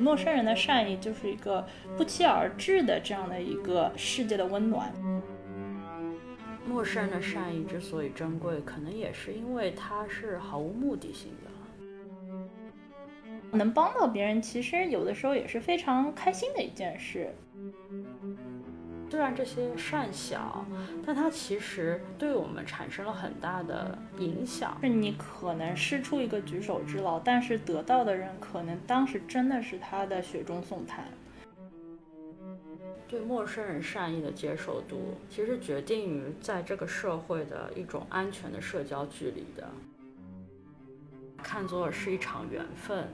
陌生人的善意就是一个不期而至的这样的一个世界的温暖。陌生人的善意之所以珍贵，可能也是因为它是毫无目的性的。能帮到别人，其实有的时候也是非常开心的一件事。虽然这些善小，但它其实对我们产生了很大的影响。是你可能施出一个举手之劳，但是得到的人可能当时真的是他的雪中送炭。对陌生人善意的接受度，其实决定于在这个社会的一种安全的社交距离的。看作是一场缘分。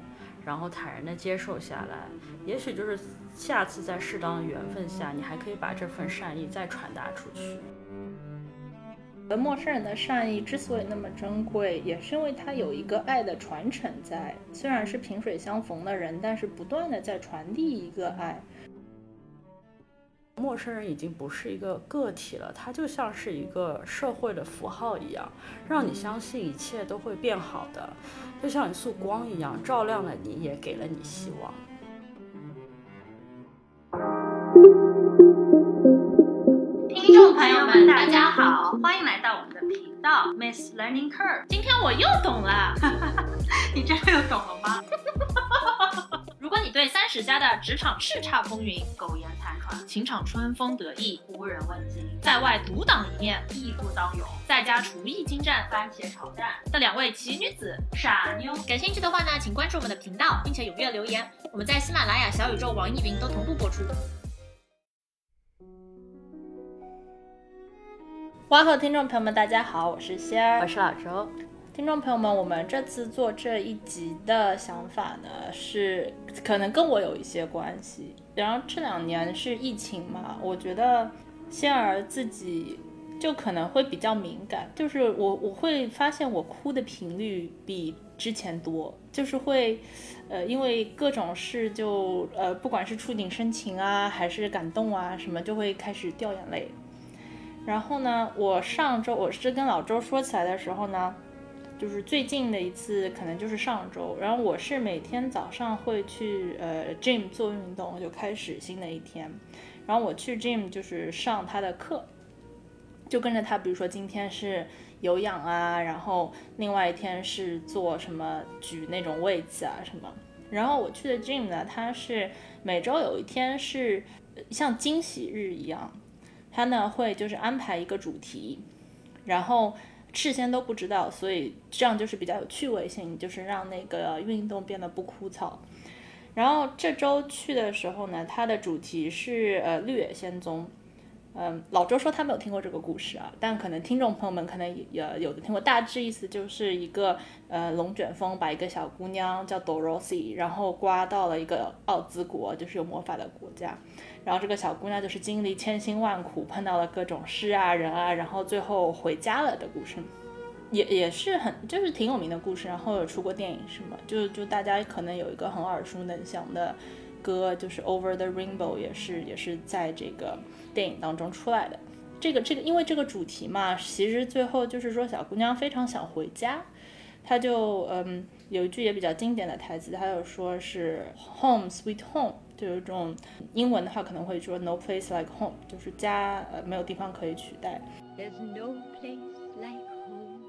然后坦然的接受下来，也许就是下次在适当的缘分下，你还可以把这份善意再传达出去。而陌生人的善意之所以那么珍贵，也是因为它有一个爱的传承在。虽然是萍水相逢的人，但是不断的在传递一个爱。陌生人已经不是一个个体了，他就像是一个社会的符号一样，让你相信一切都会变好的，就像一束光一样，照亮了你，也给了你希望。听众朋友们，大家好，欢迎来到我们的频道 Miss Learning Curve。今天我又懂了，你真的又懂了吗？如果你对三十加的职场叱咤风云、苟延情场春风得意、无人问津，在外独当一面、义不当勇，在家厨艺精湛、番茄炒蛋那两位奇女子傻妞，感兴趣的话呢，请关注我们的频道，并且踊跃留言。我们在喜马拉雅、小宇宙、网易云都同步播出。哇哦，听众朋友们，大家好，我是仙儿，我是老周。听众朋友们，我们这次做这一集的想法呢，是可能跟我有一些关系。然后这两年是疫情嘛，我觉得仙儿自己就可能会比较敏感，就是我我会发现我哭的频率比之前多，就是会，呃，因为各种事就呃，不管是触景生情啊，还是感动啊什么，就会开始掉眼泪。然后呢，我上周我是跟老周说起来的时候呢。就是最近的一次，可能就是上周。然后我是每天早上会去呃 gym 做运动，就开始新的一天。然后我去 gym 就是上他的课，就跟着他。比如说今天是有氧啊，然后另外一天是做什么举那种位子啊什么。然后我去的 gym 呢，它是每周有一天是像惊喜日一样，他呢会就是安排一个主题，然后。事先都不知道，所以这样就是比较有趣味性，就是让那个运动变得不枯燥。然后这周去的时候呢，它的主题是呃绿野仙踪。嗯，老周说他没有听过这个故事啊，但可能听众朋友们可能也有的听过。大致意思就是一个呃龙卷风把一个小姑娘叫 Dorothy，然后刮到了一个奥兹国，就是有魔法的国家。然后这个小姑娘就是经历千辛万苦，碰到了各种事啊人啊，然后最后回家了的故事，也也是很就是挺有名的故事。然后有出过电影是吗？就就大家可能有一个很耳熟能详的歌，就是 Over the Rainbow，也是也是在这个电影当中出来的。这个这个因为这个主题嘛，其实最后就是说小姑娘非常想回家，她就嗯有一句也比较经典的台词，她就说是 Home Sweet Home。就有一种英文的话可能会说 no place like home，就是家呃没有地方可以取代。There's no place like home.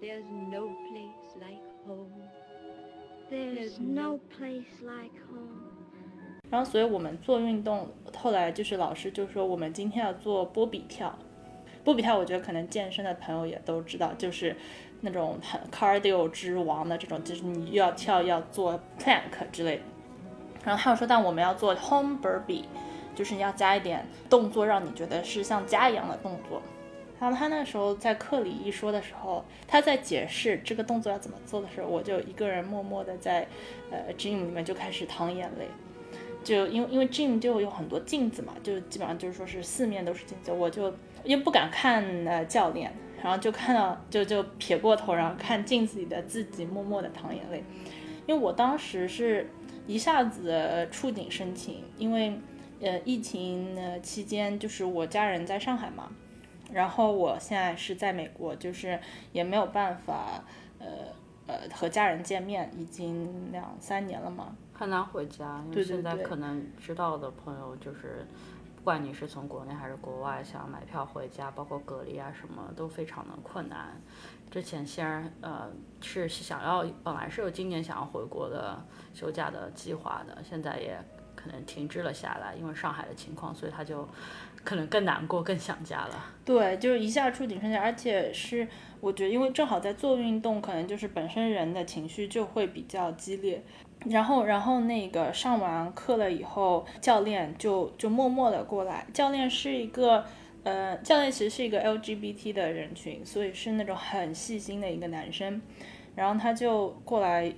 There's no place like home. There's no place like home. 然后，所以我们做运动，后来就是老师就说我们今天要做波比跳。波比跳，我觉得可能健身的朋友也都知道，就是那种很 cardio 之王的这种，就是你又要跳，要做 plank 之类的。然后他又说，但我们要做 home burpee，就是你要加一点动作，让你觉得是像家一样的动作。然后他那时候在课里一说的时候，他在解释这个动作要怎么做的时候，我就一个人默默的在呃 gym 里面就开始淌眼泪。就因为因为 gym 就有很多镜子嘛，就基本上就是说是四面都是镜子，我就又不敢看呃教练，然后就看到就就撇过头，然后看镜子里的自己，默默的淌眼泪。因为我当时是。一下子触景生情，因为呃疫情期间，就是我家人在上海嘛，然后我现在是在美国，就是也没有办法，呃，呃和家人见面，已经两三年了嘛。很难回家，因为现在可能知道的朋友就是，不管你是从国内还是国外，想买票回家，包括隔离啊什么，都非常的困难。之前先然呃是想要，本来是有今年想要回国的休假的计划的，现在也可能停滞了下来，因为上海的情况，所以他就可能更难过，更想家了。对，就是一下触景生情，而且是我觉得，因为正好在做运动，可能就是本身人的情绪就会比较激烈。然后，然后那个上完课了以后，教练就就默默的过来。教练是一个，呃，教练其实是一个 LGBT 的人群，所以是那种很细心的一个男生。然后他就过来，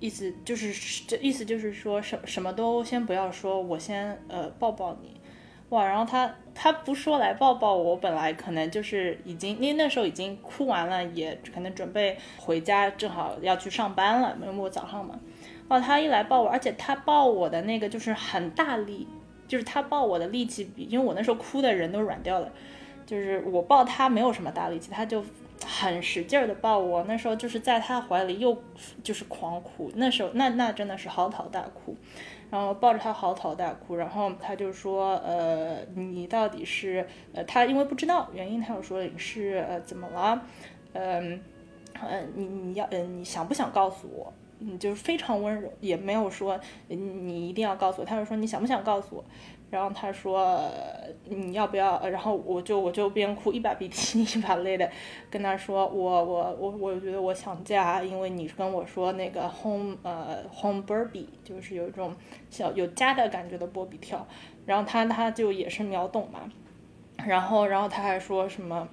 意思就是这意思就是说什什么都先不要说，我先呃抱抱你。哇，然后他他不说来抱抱我，本来可能就是已经，因为那时候已经哭完了，也可能准备回家，正好要去上班了，因为我早上嘛。哦，他一来抱我，而且他抱我的那个就是很大力，就是他抱我的力气比，因为我那时候哭的人都软掉了，就是我抱他没有什么大力气，他就很使劲儿的抱我，那时候就是在他怀里又就是狂哭，那时候那那真的是嚎啕大哭。然后抱着他嚎啕大哭，然后他就说，呃，你到底是，呃，他因为不知道原因，他又说你是呃怎么了，嗯、呃，你你要，嗯，你想不想告诉我？嗯，就是非常温柔，也没有说你一定要告诉我，他就说你想不想告诉我？然后他说你要不要？然后我就我就边哭一把鼻涕 一把泪的跟他说，我我我我觉得我想家，因为你跟我说那个 home 呃 home Barbie 就是有一种小有家的感觉的波比跳，然后他他就也是秒懂嘛，然后然后他还说什么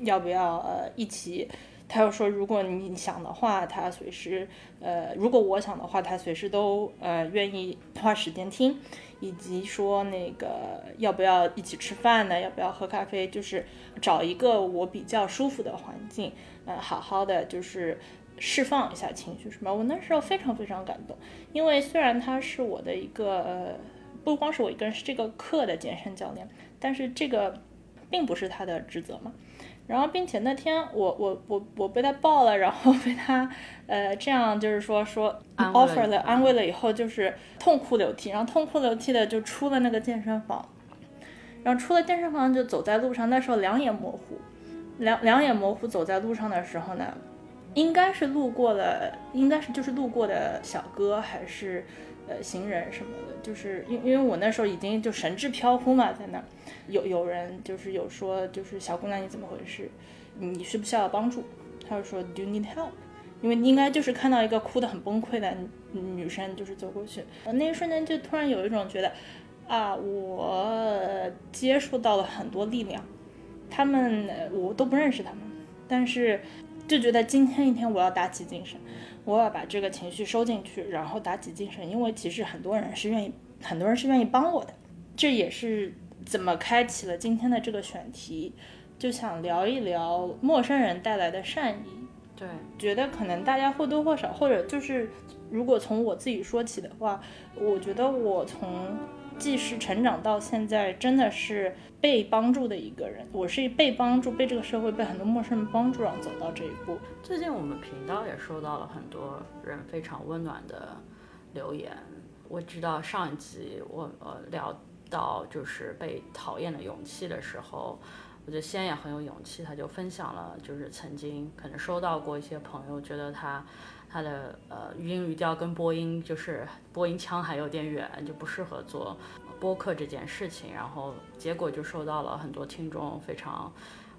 要不要呃一起。他又说，如果你想的话，他随时，呃，如果我想的话，他随时都呃愿意花时间听，以及说那个要不要一起吃饭呢？要不要喝咖啡？就是找一个我比较舒服的环境，呃，好好的就是释放一下情绪，什么？我那时候非常非常感动，因为虽然他是我的一个，呃，不光是我一个人是这个课的健身教练，但是这个并不是他的职责嘛。然后，并且那天我我我我被他抱了，然后被他呃这样就是说说 offer 了安慰了以后，就是痛哭流涕，然后痛哭流涕的就出了那个健身房，然后出了健身房就走在路上，那时候两眼模糊，两两眼模糊走在路上的时候呢，应该是路过了，应该是就是路过的小哥还是呃行人什么的，就是因因为我那时候已经就神志飘忽嘛，在那有有人就是有说就是小姑娘你怎么回事？你需不需要帮助？他就说 Do you need help？因为应该就是看到一个哭得很崩溃的女生，就是走过去，那一瞬间就突然有一种觉得，啊，我接触到了很多力量，他们我都不认识他们，但是就觉得今天一天我要打起精神，我要把这个情绪收进去，然后打起精神，因为其实很多人是愿意，很多人是愿意帮我的，这也是怎么开启了今天的这个选题，就想聊一聊陌生人带来的善意。对，觉得可能大家或多或少，或者就是如果从我自己说起的话，我觉得我从既是成长到现在，真的是被帮助的一个人。我是被帮助，被这个社会，被很多陌生人帮助，让走到这一步。最近我们频道也收到了很多人非常温暖的留言。我知道上一集我呃聊到就是被讨厌的勇气的时候，我觉得仙也很有勇气，他就分享了就是曾经可能收到过一些朋友觉得他他的呃语音语调跟播音就是播音腔还有点远，就不适合做播客这件事情，然后结果就受到了很多听众非常。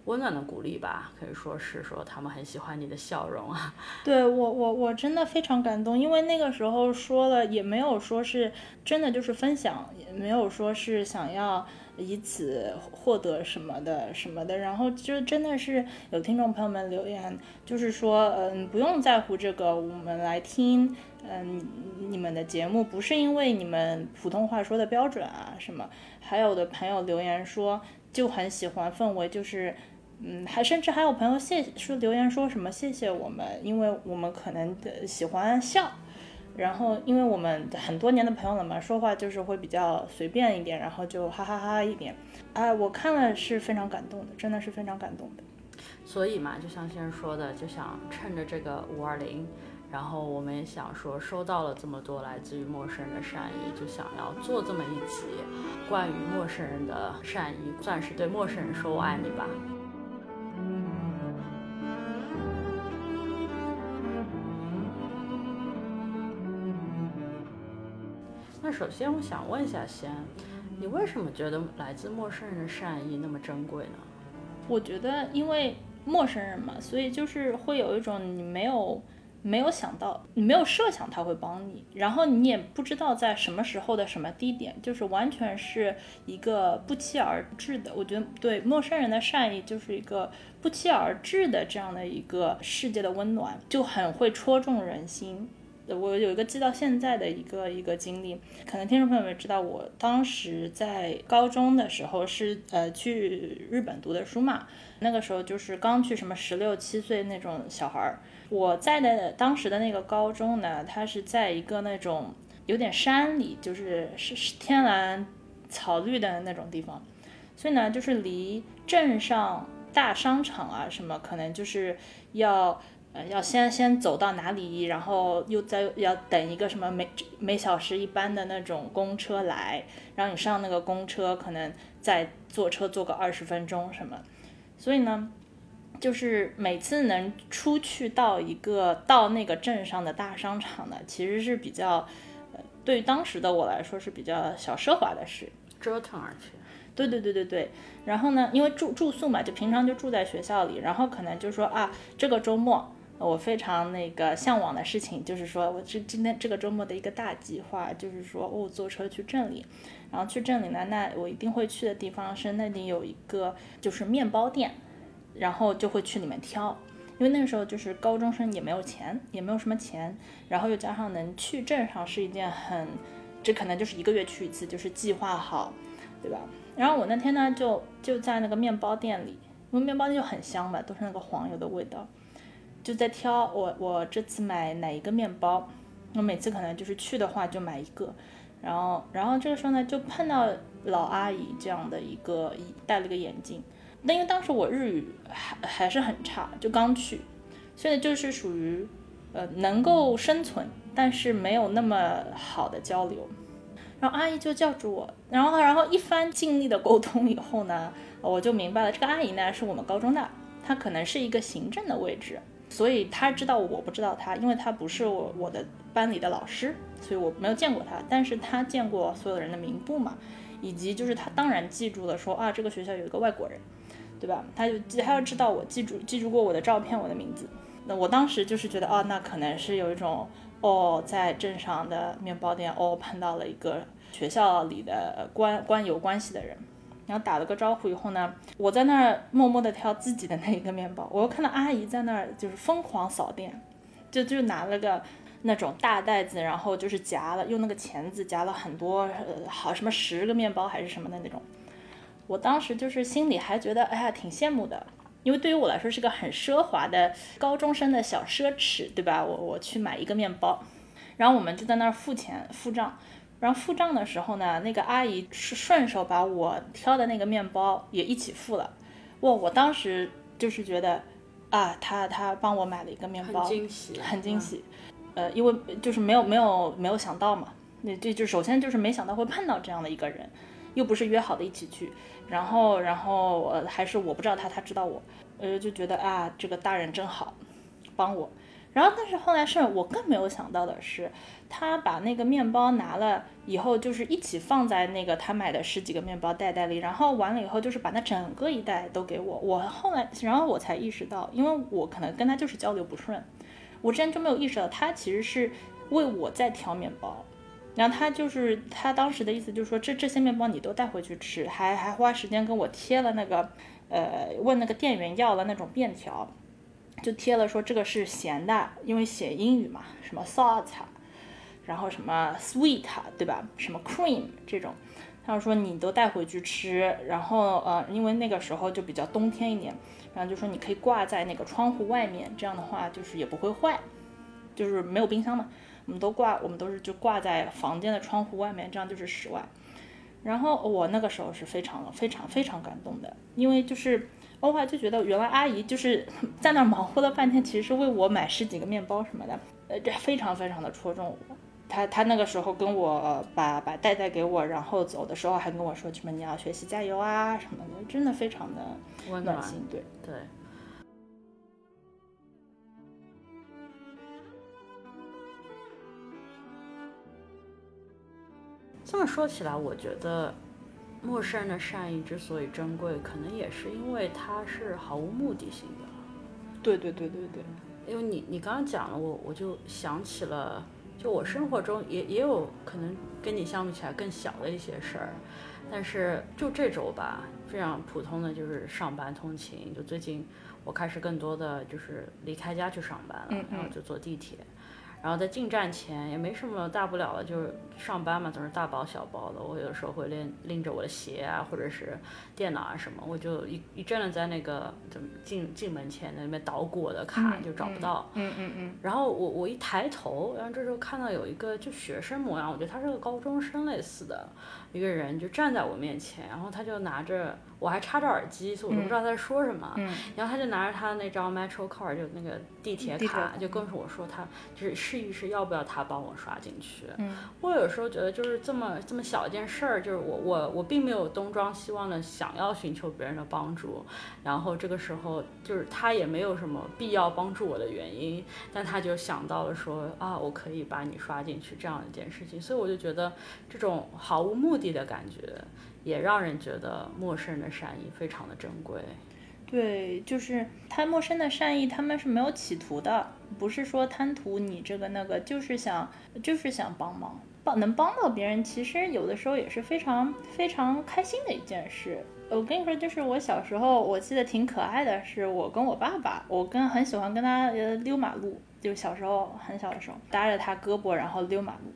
温暖的鼓励吧，可以说是说他们很喜欢你的笑容啊。对我，我我真的非常感动，因为那个时候说了，也没有说是真的就是分享，也没有说是想要以此获得什么的什么的。然后就真的是有听众朋友们留言，就是说，嗯，不用在乎这个，我们来听，嗯，你们的节目不是因为你们普通话说的标准啊什么。还有的朋友留言说，就很喜欢氛围，就是。嗯，还甚至还有朋友谢说留言说什么谢谢我们，因为我们可能的喜欢笑，然后因为我们很多年的朋友了嘛，说话就是会比较随便一点，然后就哈哈哈一点，哎，我看了是非常感动的，真的是非常感动的。所以嘛，就像先生说的，就想趁着这个五二零，然后我们也想说，收到了这么多来自于陌生人的善意，就想要做这么一集关于陌生人的善意，算是对陌生人说我爱你吧。首先我想问一下先，你为什么觉得来自陌生人的善意那么珍贵呢？我觉得，因为陌生人嘛，所以就是会有一种你没有没有想到，你没有设想他会帮你，然后你也不知道在什么时候的什么地点，就是完全是一个不期而至的。我觉得对陌生人的善意就是一个不期而至的这样的一个世界的温暖，就很会戳中人心。我有一个记到现在的一个一个经历，可能听众朋友们知道，我当时在高中的时候是呃去日本读的书嘛，那个时候就是刚去什么十六七岁那种小孩儿。我在的当时的那个高中呢，它是在一个那种有点山里，就是是是天蓝草绿的那种地方，所以呢，就是离镇上大商场啊什么，可能就是要。呃，要先先走到哪里，然后又再要等一个什么每每小时一班的那种公车来，然后你上那个公车，可能再坐车坐个二十分钟什么，所以呢，就是每次能出去到一个到那个镇上的大商场呢，其实是比较，呃，对于当时的我来说是比较小奢华的事，折腾而去，对对对对对，然后呢，因为住住宿嘛，就平常就住在学校里，然后可能就说啊，这个周末。我非常那个向往的事情，就是说我这今天这个周末的一个大计划，就是说哦，坐车去镇里，然后去镇里呢，那我一定会去的地方是那里有一个就是面包店，然后就会去里面挑，因为那个时候就是高中生也没有钱，也没有什么钱，然后又加上能去镇上是一件很，这可能就是一个月去一次，就是计划好，对吧？然后我那天呢就就在那个面包店里，因为面包店就很香嘛，都是那个黄油的味道。就在挑我我这次买哪一个面包，我每次可能就是去的话就买一个，然后然后这个时候呢就碰到老阿姨这样的一个戴了个眼镜，那因为当时我日语还还是很差，就刚去，所以就是属于呃能够生存，但是没有那么好的交流，然后阿姨就叫住我，然后然后一番尽力的沟通以后呢，我就明白了这个阿姨呢是我们高中的，她可能是一个行政的位置。所以他知道我不知道他，因为他不是我我的班里的老师，所以我没有见过他。但是他见过所有人的名簿嘛，以及就是他当然记住了说啊这个学校有一个外国人，对吧？他就他要知道我记住记住过我的照片我的名字。那我当时就是觉得哦那可能是有一种哦在镇上的面包店哦碰到了一个学校里的官官有关系的人。然后打了个招呼以后呢，我在那儿默默地挑自己的那一个面包，我又看到阿姨在那儿就是疯狂扫店，就就拿了个那种大袋子，然后就是夹了用那个钳子夹了很多，呃，好什么十个面包还是什么的那种。我当时就是心里还觉得哎呀挺羡慕的，因为对于我来说是个很奢华的高中生的小奢侈，对吧？我我去买一个面包，然后我们就在那儿付钱付账。然后付账的时候呢，那个阿姨是顺手把我挑的那个面包也一起付了。哇，我当时就是觉得，啊，她她帮我买了一个面包，很惊喜，很惊喜。呃，因为就是没有没有没有想到嘛，那这就首先就是没想到会碰到这样的一个人，又不是约好的一起去，然后然后呃还是我不知道他，他知道我，呃就觉得啊这个大人真好，帮我。然后但是后来是我更没有想到的是。他把那个面包拿了以后，就是一起放在那个他买的十几个面包袋袋里，然后完了以后，就是把那整个一袋都给我。我后来，然后我才意识到，因为我可能跟他就是交流不顺，我之前就没有意识到他其实是为我在挑面包。然后他就是他当时的意思就是说，这这些面包你都带回去吃，还还花时间跟我贴了那个，呃，问那个店员要了那种便条，就贴了说这个是咸的，因为写英语嘛，什么 salt。然后什么 sweet 对吧？什么 cream 这种，他说你都带回去吃。然后呃，因为那个时候就比较冬天一点，然后就说你可以挂在那个窗户外面，这样的话就是也不会坏，就是没有冰箱嘛，我们都挂，我们都是就挂在房间的窗户外面，这样就是室外。然后我那个时候是非常非常非常感动的，因为就是我后来就觉得，原来阿姨就是在那忙活了半天，其实是为我买十几个面包什么的，呃，这非常非常的戳中我。她她那个时候跟我把把袋袋给我，然后走的时候还跟我说什么你要学习加油啊什么的，真的非常的温暖心。对对。这么说起来，我觉得陌生人的善意之所以珍贵，可能也是因为它是毫无目的性的。对对对对对。因为你你刚刚讲了，我我就想起了。就我生活中也也有可能跟你相比起来更小的一些事儿，但是就这周吧，非常普通的就是上班通勤。就最近我开始更多的就是离开家去上班了，然后就坐地铁。然后在进站前也没什么大不了的，就是上班嘛，总是大包小包的。我有的时候会拎拎着我的鞋啊，或者是电脑啊什么，我就一一阵子在那个怎么进进门前那边捣鼓我的卡，就找不到。嗯嗯嗯。然后我我一抬头，然后这时候看到有一个就学生模样，我觉得他是个高中生类似的一个人，就站在我面前，然后他就拿着。我还插着耳机，所以我都不知道他在说什么。然后他就拿着他那张 Metro Card，就那个地铁卡，就跟我说他就是试一试要不要他帮我刷进去。我有时候觉得就是这么这么小一件事儿，就是我我我并没有东张西望的想要寻求别人的帮助，然后这个时候就是他也没有什么必要帮助我的原因，但他就想到了说啊，我可以把你刷进去这样一件事情，所以我就觉得这种毫无目的的感觉。也让人觉得陌生人的善意非常的珍贵。对，就是他陌生的善意，他们是没有企图的，不是说贪图你这个那个，就是想就是想帮忙，帮能帮到别人，其实有的时候也是非常非常开心的一件事。我跟你说，就是我小时候，我记得挺可爱的，是我跟我爸爸，我跟很喜欢跟他溜马路，就小时候很小的时候，搭着他胳膊然后溜马路。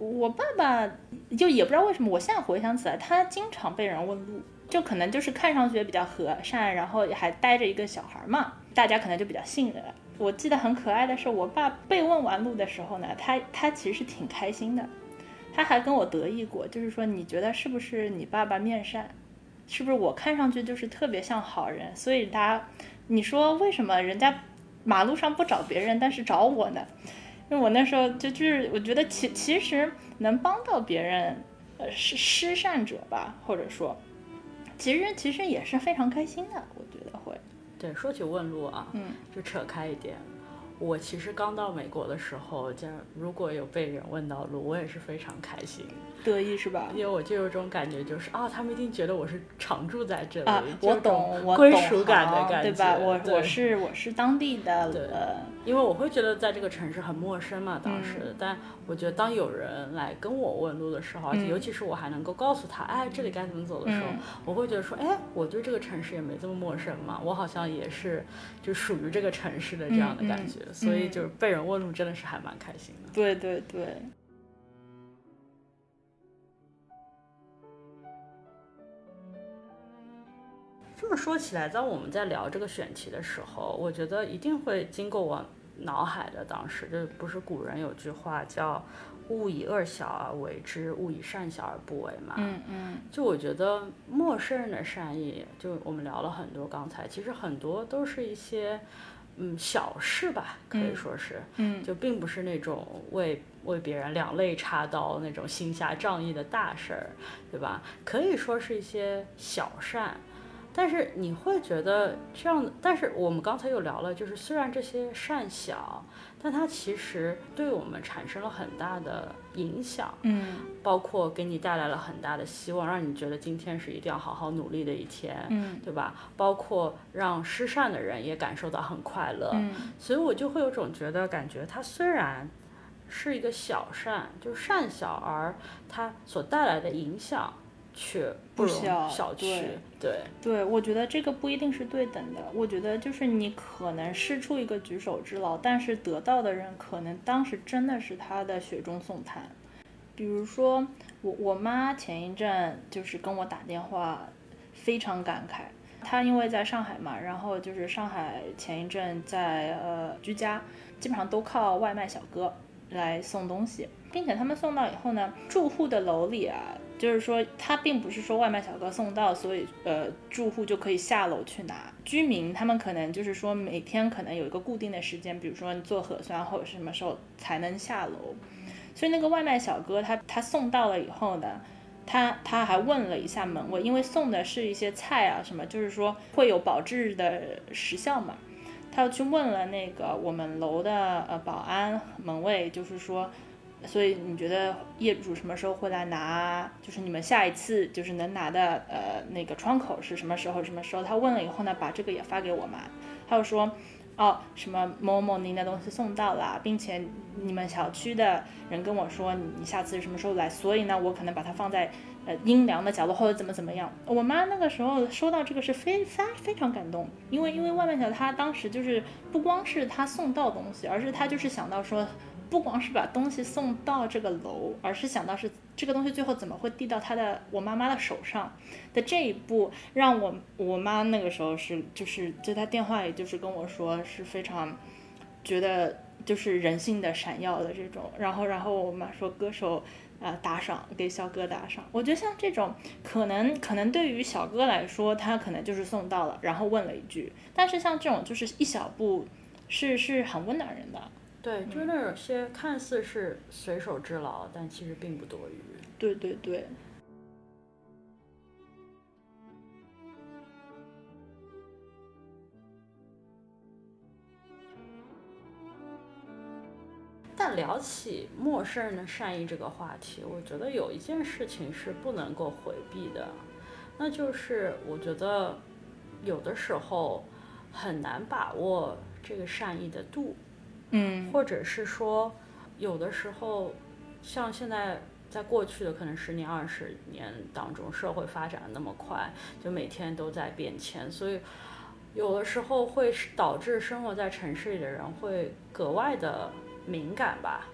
我爸爸就也不知道为什么，我现在回想起来，他经常被人问路，就可能就是看上去比较和善，然后还带着一个小孩嘛，大家可能就比较信任。我记得很可爱的是，我爸被问完路的时候呢，他他其实是挺开心的，他还跟我得意过，就是说你觉得是不是你爸爸面善，是不是我看上去就是特别像好人，所以他，你说为什么人家马路上不找别人，但是找我呢？因为我那时候就就是我觉得其其实能帮到别人，呃，是施善者吧，或者说，其实其实也是非常开心的，我觉得会。对，说起问路啊，嗯，就扯开一点。我其实刚到美国的时候，这样如果有被人问到路，我也是非常开心，得意是吧？因为我就有种感觉，就是啊，他们一定觉得我是常住在这里，啊，我懂，我归属感的感觉，对吧？我我是我是当地的，对，因为我会觉得在这个城市很陌生嘛，当时，但我觉得当有人来跟我问路的时候，而且尤其是我还能够告诉他，哎，这里该怎么走的时候，我会觉得说，哎，我对这个城市也没这么陌生嘛，我好像也是就属于这个城市的这样的感觉。所以就是被人问路，真的是还蛮开心的。对对对。这么说起来，当我们在聊这个选题的时候，我觉得一定会经过我脑海的。当时就不是古人有句话叫“勿以恶小而为之，勿以善小而不为”嘛？嗯嗯。就我觉得陌生人的善意，就我们聊了很多，刚才其实很多都是一些。嗯，小事吧，可以说是，嗯，就并不是那种为为别人两肋插刀那种行侠仗义的大事儿，对吧？可以说是一些小善。但是你会觉得这样，但是我们刚才又聊了，就是虽然这些善小，但它其实对我们产生了很大的影响，嗯，包括给你带来了很大的希望，让你觉得今天是一定要好好努力的一天，嗯，对吧？包括让失善的人也感受到很快乐，嗯，所以我就会有种觉得，感觉它虽然是一个小善，就善小，而它所带来的影响。却不小，小对对对，我觉得这个不一定是对等的。我觉得就是你可能施出一个举手之劳，但是得到的人可能当时真的是他的雪中送炭。比如说我我妈前一阵就是跟我打电话，非常感慨。她因为在上海嘛，然后就是上海前一阵在呃居家，基本上都靠外卖小哥。来送东西，并且他们送到以后呢，住户的楼里啊，就是说他并不是说外卖小哥送到，所以呃住户就可以下楼去拿。居民他们可能就是说每天可能有一个固定的时间，比如说你做核酸或者什么时候才能下楼，所以那个外卖小哥他他送到了以后呢。他他还问了一下门卫，因为送的是一些菜啊什么，就是说会有保质的时效嘛。他要去问了那个我们楼的呃保安门卫，就是说，所以你觉得业主什么时候会来拿？就是你们下一次就是能拿的呃那个窗口是什么时候？什么时候？他问了以后呢，把这个也发给我嘛。他又说。哦，什么某某您的东西送到了，并且你们小区的人跟我说你下次什么时候来，所以呢，我可能把它放在呃阴凉的角落或者怎么怎么样。我妈那个时候收到这个是非非非常感动，因为因为外卖小他当时就是不光是他送到东西，而是他就是想到说。不光是把东西送到这个楼，而是想到是这个东西最后怎么会递到他的我妈妈的手上。的这一步，让我我妈那个时候是就是就她电话里就是跟我说是非常觉得就是人性的闪耀的这种，然后然后我妈说歌手啊打赏给小哥打赏，我觉得像这种可能可能对于小哥来说他可能就是送到了，然后问了一句，但是像这种就是一小步是是很温暖人的。对，就是那有些看似是随手之劳，但其实并不多余。对对对。但聊起陌生人的善意这个话题，我觉得有一件事情是不能够回避的，那就是我觉得有的时候很难把握这个善意的度。嗯，或者是说，有的时候，像现在在过去的可能十年、二十年当中，社会发展的那么快，就每天都在变迁，所以有的时候会导致生活在城市里的人会格外的敏感吧。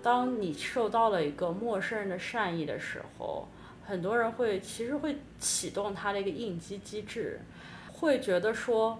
当你受到了一个陌生人的善意的时候，很多人会其实会启动他的一个应激机制，会觉得说，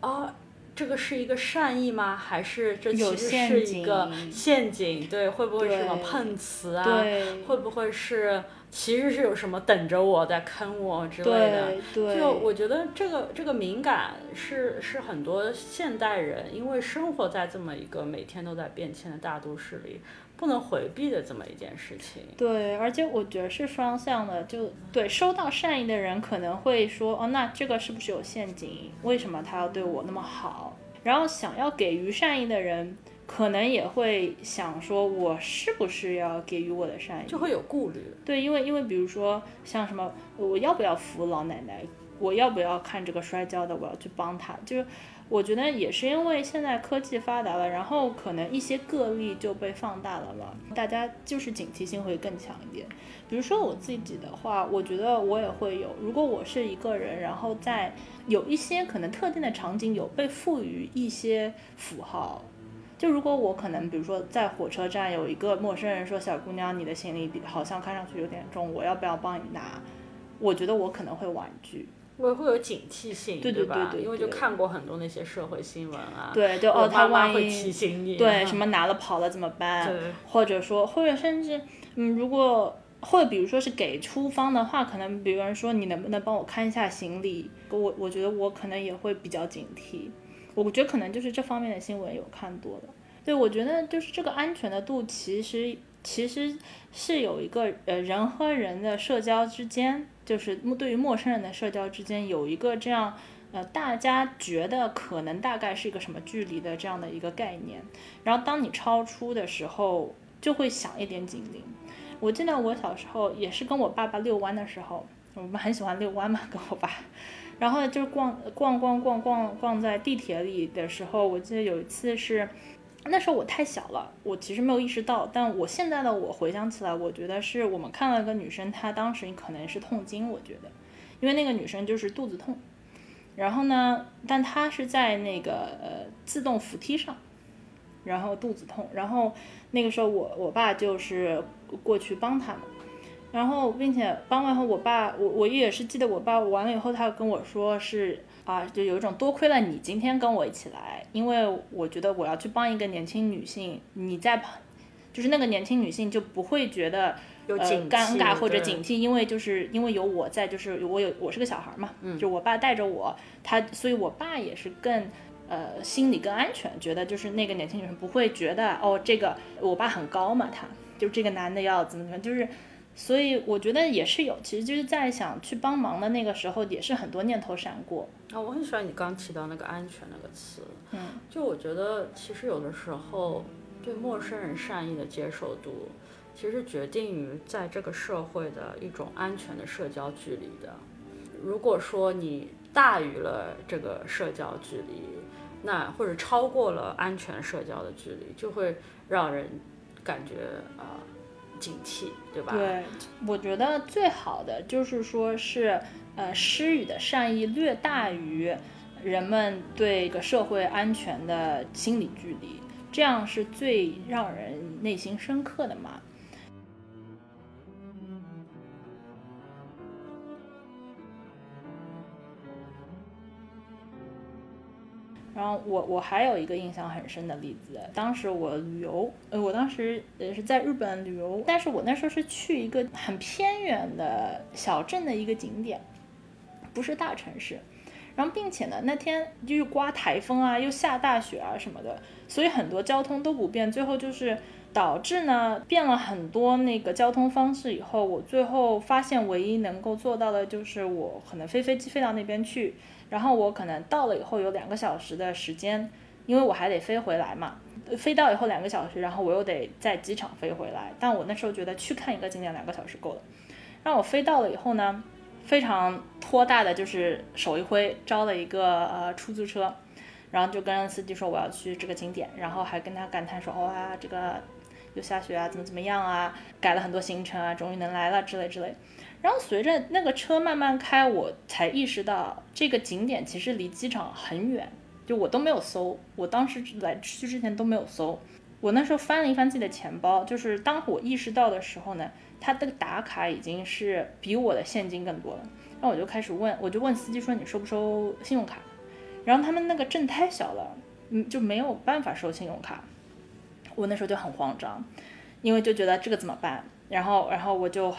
啊。这个是一个善意吗？还是这其实是一个陷阱？对，会不会是什么碰瓷啊？会不会是其实是有什么等着我在坑我之类的？就我觉得这个这个敏感是是很多现代人因为生活在这么一个每天都在变迁的大都市里不能回避的这么一件事情。对，而且我觉得是双向的。就对收到善意的人可能会说：“哦，那这个是不是有陷阱？为什么他要对我那么好？”然后想要给予善意的人，可能也会想说，我是不是要给予我的善意，就会有顾虑。对，因为因为比如说像什么，我要不要扶老奶奶，我要不要看这个摔跤的，我要去帮他，就是。我觉得也是因为现在科技发达了，然后可能一些个例就被放大了嘛，大家就是警惕性会更强一点。比如说我自己的话，我觉得我也会有，如果我是一个人，然后在有一些可能特定的场景有被赋予一些符号，就如果我可能比如说在火车站有一个陌生人说小姑娘你的行李好像看上去有点重，我要不要帮你拿？我觉得我可能会婉拒。会会有警惕性，对吧？因为就看过很多那些社会新闻啊，对，就哦，他万一提醒你，对，什么拿了跑了怎么办？对，或者说，或者甚至，嗯，如果或者比如说是给出方的话，可能比如说你能不能帮我看一下行李？我我觉得我可能也会比较警惕。我觉得可能就是这方面的新闻有看多了。对，我觉得就是这个安全的度，其实其实是有一个呃人和人的社交之间。就是对于陌生人的社交之间有一个这样，呃，大家觉得可能大概是一个什么距离的这样的一个概念，然后当你超出的时候，就会响一点警铃。我记得我小时候也是跟我爸爸遛弯的时候，我们很喜欢遛弯嘛，跟我爸，然后就是逛逛逛逛逛逛在地铁里的时候，我记得有一次是。那时候我太小了，我其实没有意识到。但我现在的我回想起来，我觉得是我们看了一个女生，她当时可能是痛经，我觉得，因为那个女生就是肚子痛，然后呢，但她是在那个呃自动扶梯上，然后肚子痛，然后那个时候我我爸就是过去帮她嘛，然后并且帮完后，我爸我我也是记得我爸完了以后，他跟我说是。啊，就有一种多亏了你今天跟我一起来，因为我觉得我要去帮一个年轻女性，你在旁就是那个年轻女性就不会觉得呃有尴尬或者警惕，因为就是因为有我在，就是我有我是个小孩嘛，嗯就我爸带着我，他所以我爸也是更。呃，心里更安全，觉得就是那个年轻女生不会觉得哦，这个我爸很高嘛，他就这个男的要怎么怎么，就是，所以我觉得也是有，其实就是在想去帮忙的那个时候，也是很多念头闪过，啊，我很喜欢你刚提到那个安全那个词，嗯，就我觉得其实有的时候对陌生人善意的接受度，其实决定于在这个社会的一种安全的社交距离的。如果说你大于了这个社交距离，那或者超过了安全社交的距离，就会让人感觉呃警惕，对吧？对，我觉得最好的就是说是，呃，施予的善意略大于人们对一个社会安全的心理距离，这样是最让人内心深刻的嘛。然后我我还有一个印象很深的例子，当时我旅游，呃，我当时呃是在日本旅游，但是我那时候是去一个很偏远的小镇的一个景点，不是大城市。然后并且呢，那天就是刮台风啊，又下大雪啊什么的，所以很多交通都不便，最后就是导致呢变了很多那个交通方式以后，我最后发现唯一能够做到的就是我可能飞飞机飞到那边去。然后我可能到了以后有两个小时的时间，因为我还得飞回来嘛，飞到以后两个小时，然后我又得在机场飞回来。但我那时候觉得去看一个景点两个小时够了。让我飞到了以后呢，非常托大的就是手一挥，招了一个呃出租车，然后就跟司机说我要去这个景点，然后还跟他感叹说哇这个又下雪啊，怎么怎么样啊，改了很多行程啊，终于能来了之类之类。然后随着那个车慢慢开，我才意识到这个景点其实离机场很远，就我都没有搜，我当时来去之前都没有搜。我那时候翻了一翻自己的钱包，就是当我意识到的时候呢，他这个打卡已经是比我的现金更多了。然后我就开始问，我就问司机说你收不收信用卡？然后他们那个镇太小了，嗯，就没有办法收信用卡。我那时候就很慌张，因为就觉得这个怎么办？然后，然后我就。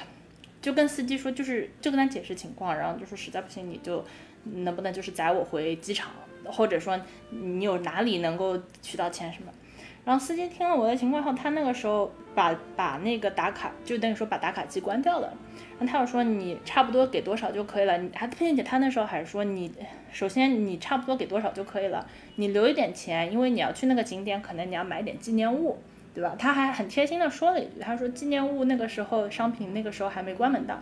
就跟司机说，就是就跟他解释情况，然后就说实在不行你就能不能就是载我回机场，或者说你有哪里能够取到钱什么。然后司机听了我的情况后，他那个时候把把那个打卡就等于说把打卡机关掉了，然后他又说你差不多给多少就可以了，你还并且他那时候还说你首先你差不多给多少就可以了，你留一点钱，因为你要去那个景点，可能你要买点纪念物。对吧？他还很贴心的说了一句，他说纪念物那个时候商品那个时候还没关门的，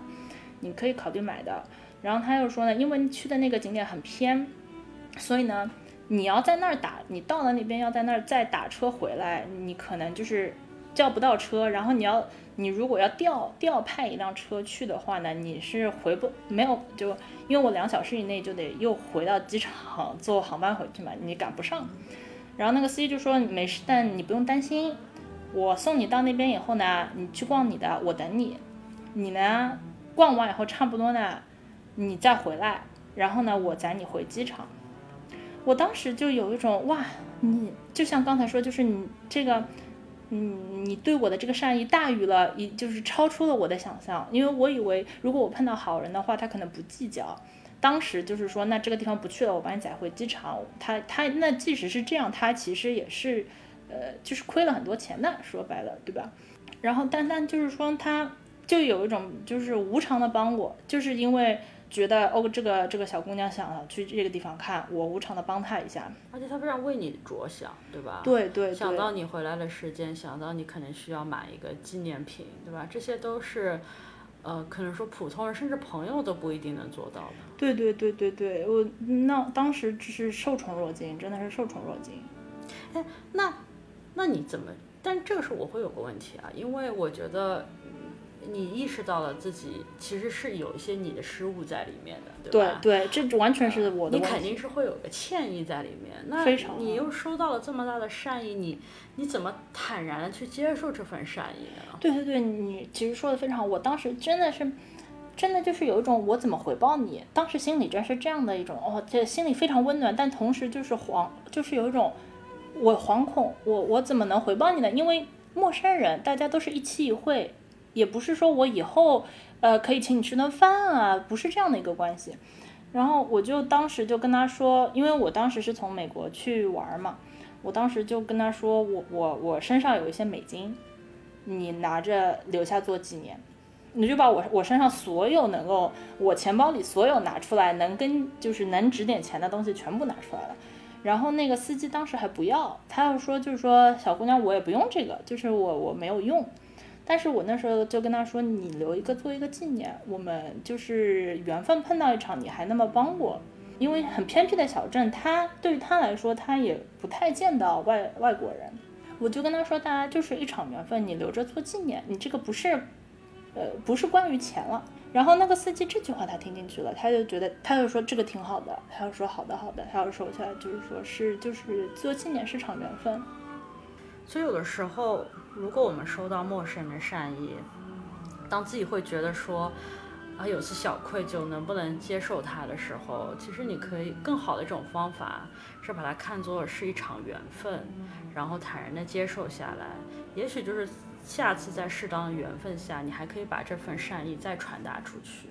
你可以考虑买的。然后他又说呢，因为去的那个景点很偏，所以呢，你要在那儿打，你到了那边要在那儿再打车回来，你可能就是叫不到车。然后你要，你如果要调调派一辆车去的话呢，你是回不没有就，因为我两小时以内就得又回到机场坐航班回去嘛，你赶不上。然后那个司机就说没事，但你不用担心。我送你到那边以后呢，你去逛你的，我等你。你呢，逛完以后差不多呢，你再回来，然后呢，我载你回机场。我当时就有一种哇，你就像刚才说，就是你这个，嗯，你对我的这个善意大于了，一就是超出了我的想象。因为我以为如果我碰到好人的话，他可能不计较。当时就是说，那这个地方不去了，我把你载回机场。他他那即使是这样，他其实也是。呃，就是亏了很多钱的，说白了，对吧？然后，丹丹就是说，他就有一种就是无偿的帮我，就是因为觉得哦，这个这个小姑娘想要去这个地方看，我无偿的帮她一下。而且他非常为你着想，对吧？对对。想到你回来的时间，想到你可能需要买一个纪念品，对吧？这些都是，呃，可能说普通人甚至朋友都不一定能做到的。对对对对对，我那当时只是受宠若惊，真的是受宠若惊。哎，那。那你怎么？但这个时候我会有个问题啊，因为我觉得你意识到了自己其实是有一些你的失误在里面的，对吧？对对，这完全是我的。你肯定是会有个歉意在里面。那你又收到了这么大的善意，你你怎么坦然的去接受这份善意呢？对对对，你其实说的非常好。我当时真的是，真的就是有一种我怎么回报你？当时心里真是这样的一种哦，这心里非常温暖，但同时就是惶，就是有一种。我惶恐，我我怎么能回报你呢？因为陌生人，大家都是一期一会，也不是说我以后呃可以请你吃顿饭啊，不是这样的一个关系。然后我就当时就跟他说，因为我当时是从美国去玩嘛，我当时就跟他说，我我我身上有一些美金，你拿着留下做纪念。你就把我我身上所有能够我钱包里所有拿出来能跟就是能值点钱的东西全部拿出来了。然后那个司机当时还不要，他要说就是说小姑娘我也不用这个，就是我我没有用。但是我那时候就跟他说，你留一个做一个纪念，我们就是缘分碰到一场，你还那么帮我，因为很偏僻的小镇，他对于他来说他也不太见到外外国人。我就跟他说，大家就是一场缘分，你留着做纪念，你这个不是，呃，不是关于钱了。然后那个司机这句话他听进去了，他就觉得他就说这个挺好的，他就说好的好的，他要说下来就是说是就是做青年是场缘分。所以有的时候，如果我们收到陌生人的善意，当自己会觉得说啊有次小愧疚，能不能接受他的时候，其实你可以更好的一种方法是把它看作是一场缘分，然后坦然的接受下来，也许就是。下次在适当的缘分下，你还可以把这份善意再传达出去。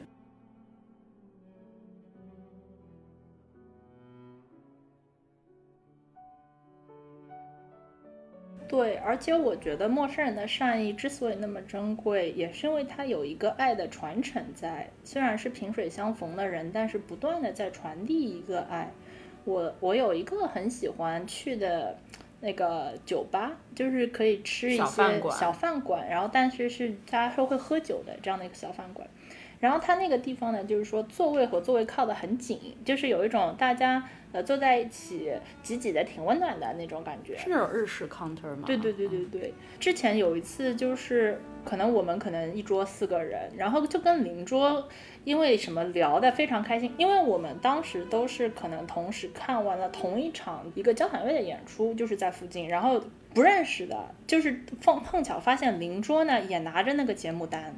对，而且我觉得陌生人的善意之所以那么珍贵，也是因为他有一个爱的传承在。虽然是萍水相逢的人，但是不断的在传递一个爱。我我有一个很喜欢去的。那个酒吧就是可以吃一些小饭馆，然后但是是大家说会喝酒的这样的一个小饭馆，然后它那个地方呢，就是说座位和座位靠得很紧，就是有一种大家呃坐在一起挤挤的挺温暖的那种感觉。是那种日式 counter 吗？对对对对对。之前有一次就是可能我们可能一桌四个人，然后就跟邻桌。因为什么聊得非常开心？因为我们当时都是可能同时看完了同一场一个交响乐的演出，就是在附近，然后不认识的，就是碰碰巧发现邻桌呢也拿着那个节目单，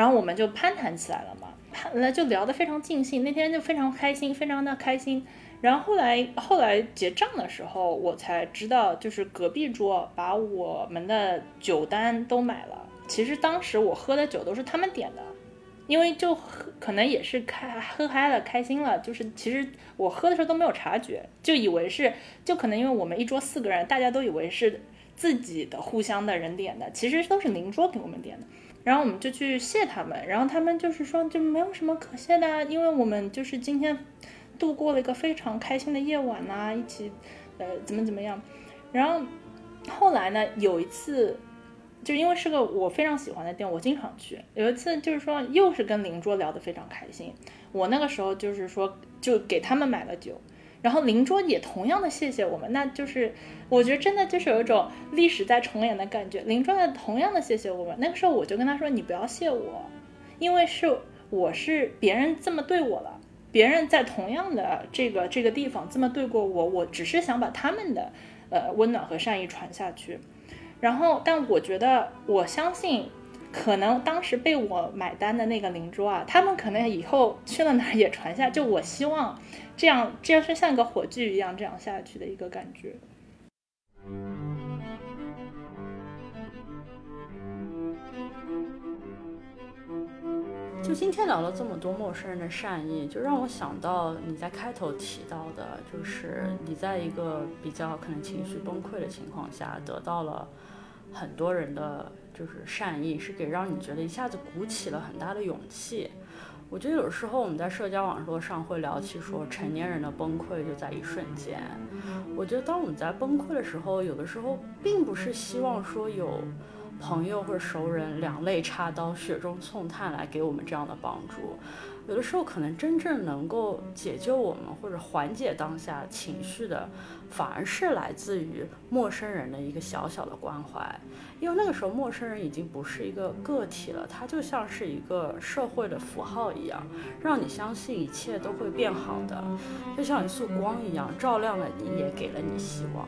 然后我们就攀谈起来了嘛，攀那就聊得非常尽兴，那天就非常开心，非常的开心。然后后来后来结账的时候，我才知道就是隔壁桌把我们的酒单都买了，其实当时我喝的酒都是他们点的。因为就喝，可能也是开喝嗨了，开心了，就是其实我喝的时候都没有察觉，就以为是，就可能因为我们一桌四个人，大家都以为是自己的互相的人点的，其实都是邻桌给我们点的，然后我们就去谢他们，然后他们就是说就没有什么可谢的，啊因为我们就是今天度过了一个非常开心的夜晚呐，一起呃怎么怎么样，然后后来呢有一次。就因为是个我非常喜欢的店，我经常去。有一次就是说，又是跟邻桌聊得非常开心。我那个时候就是说，就给他们买了酒，然后邻桌也同样的谢谢我们。那就是我觉得真的就是有一种历史在重演的感觉。邻桌的同样的谢谢我们。那个时候我就跟他说：“你不要谢我，因为是我是别人这么对我了，别人在同样的这个这个地方这么对过我，我只是想把他们的呃温暖和善意传下去。”然后，但我觉得，我相信，可能当时被我买单的那个邻桌啊，他们可能以后去了哪儿也传下。就我希望，这样，这样是像个火炬一样这样下去的一个感觉。就今天聊了这么多陌生人的善意，就让我想到你在开头提到的，就是你在一个比较可能情绪崩溃的情况下得到了。很多人的就是善意，是给让你觉得一下子鼓起了很大的勇气。我觉得有时候我们在社交网络上会聊起说，成年人的崩溃就在一瞬间。我觉得当我们在崩溃的时候，有的时候并不是希望说有朋友或者熟人两肋插刀、雪中送炭来给我们这样的帮助。有的时候，可能真正能够解救我们或者缓解当下情绪的，反而是来自于陌生人的一个小小的关怀。因为那个时候，陌生人已经不是一个个体了，他就像是一个社会的符号一样，让你相信一切都会变好的，就像一束光一样，照亮了你，也给了你希望。